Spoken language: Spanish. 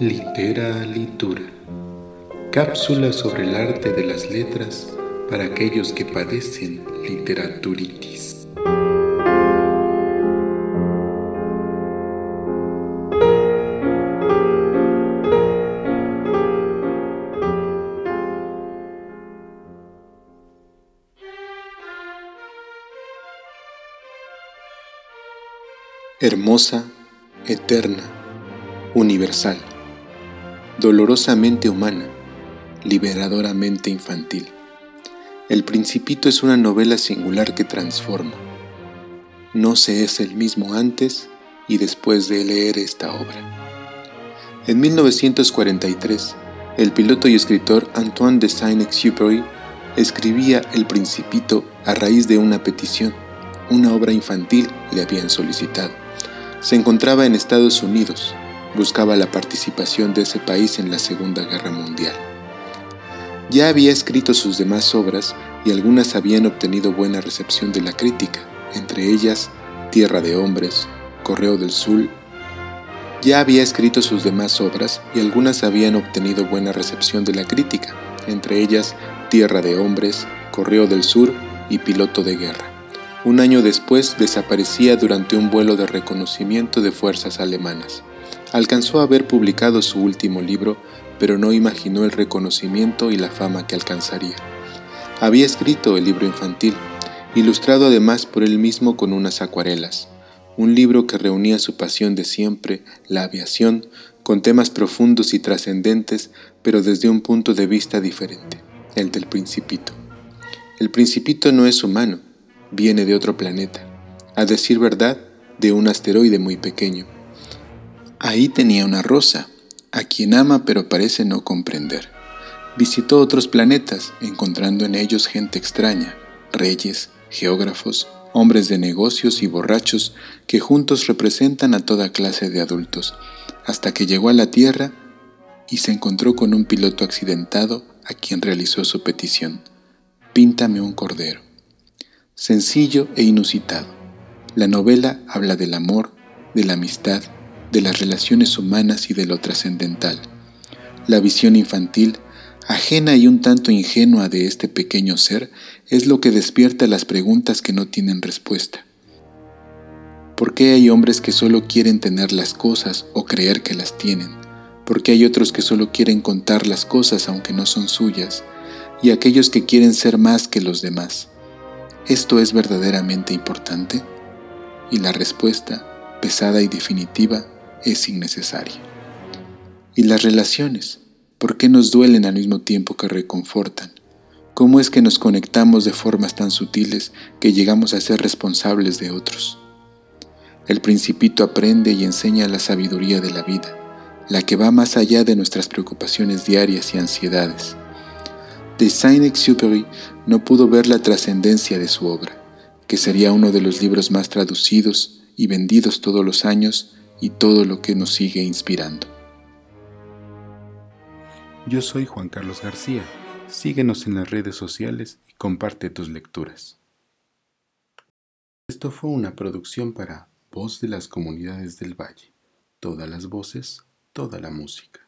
Litera Litura. Cápsula sobre el arte de las letras para aquellos que padecen literaturitis. hermosa, eterna, universal, dolorosamente humana, liberadoramente infantil. El Principito es una novela singular que transforma. No se es el mismo antes y después de leer esta obra. En 1943, el piloto y escritor Antoine de Saint-Exupéry escribía El Principito a raíz de una petición. Una obra infantil le habían solicitado. Se encontraba en Estados Unidos, buscaba la participación de ese país en la Segunda Guerra Mundial. Ya había escrito sus demás obras y algunas habían obtenido buena recepción de la crítica, entre ellas Tierra de Hombres, Correo del Sur. Ya había escrito sus demás obras y algunas habían obtenido buena recepción de la crítica, entre ellas Tierra de Hombres, Correo del Sur y Piloto de Guerra. Un año después desaparecía durante un vuelo de reconocimiento de fuerzas alemanas. Alcanzó a haber publicado su último libro, pero no imaginó el reconocimiento y la fama que alcanzaría. Había escrito el libro infantil, ilustrado además por él mismo con unas acuarelas, un libro que reunía su pasión de siempre, la aviación, con temas profundos y trascendentes, pero desde un punto de vista diferente, el del principito. El principito no es humano, viene de otro planeta, a decir verdad, de un asteroide muy pequeño. Ahí tenía una rosa, a quien ama pero parece no comprender. Visitó otros planetas, encontrando en ellos gente extraña, reyes, geógrafos, hombres de negocios y borrachos que juntos representan a toda clase de adultos, hasta que llegó a la Tierra y se encontró con un piloto accidentado a quien realizó su petición. Píntame un cordero sencillo e inusitado. La novela habla del amor, de la amistad, de las relaciones humanas y de lo trascendental. La visión infantil, ajena y un tanto ingenua de este pequeño ser, es lo que despierta las preguntas que no tienen respuesta. ¿Por qué hay hombres que solo quieren tener las cosas o creer que las tienen? ¿Por qué hay otros que solo quieren contar las cosas aunque no son suyas? Y aquellos que quieren ser más que los demás. ¿Esto es verdaderamente importante? Y la respuesta, pesada y definitiva, es innecesaria. ¿Y las relaciones? ¿Por qué nos duelen al mismo tiempo que reconfortan? ¿Cómo es que nos conectamos de formas tan sutiles que llegamos a ser responsables de otros? El principito aprende y enseña la sabiduría de la vida, la que va más allá de nuestras preocupaciones diarias y ansiedades de Saint-Exupéry no pudo ver la trascendencia de su obra, que sería uno de los libros más traducidos y vendidos todos los años y todo lo que nos sigue inspirando. Yo soy Juan Carlos García. Síguenos en las redes sociales y comparte tus lecturas. Esto fue una producción para Voz de las Comunidades del Valle. Todas las voces, toda la música.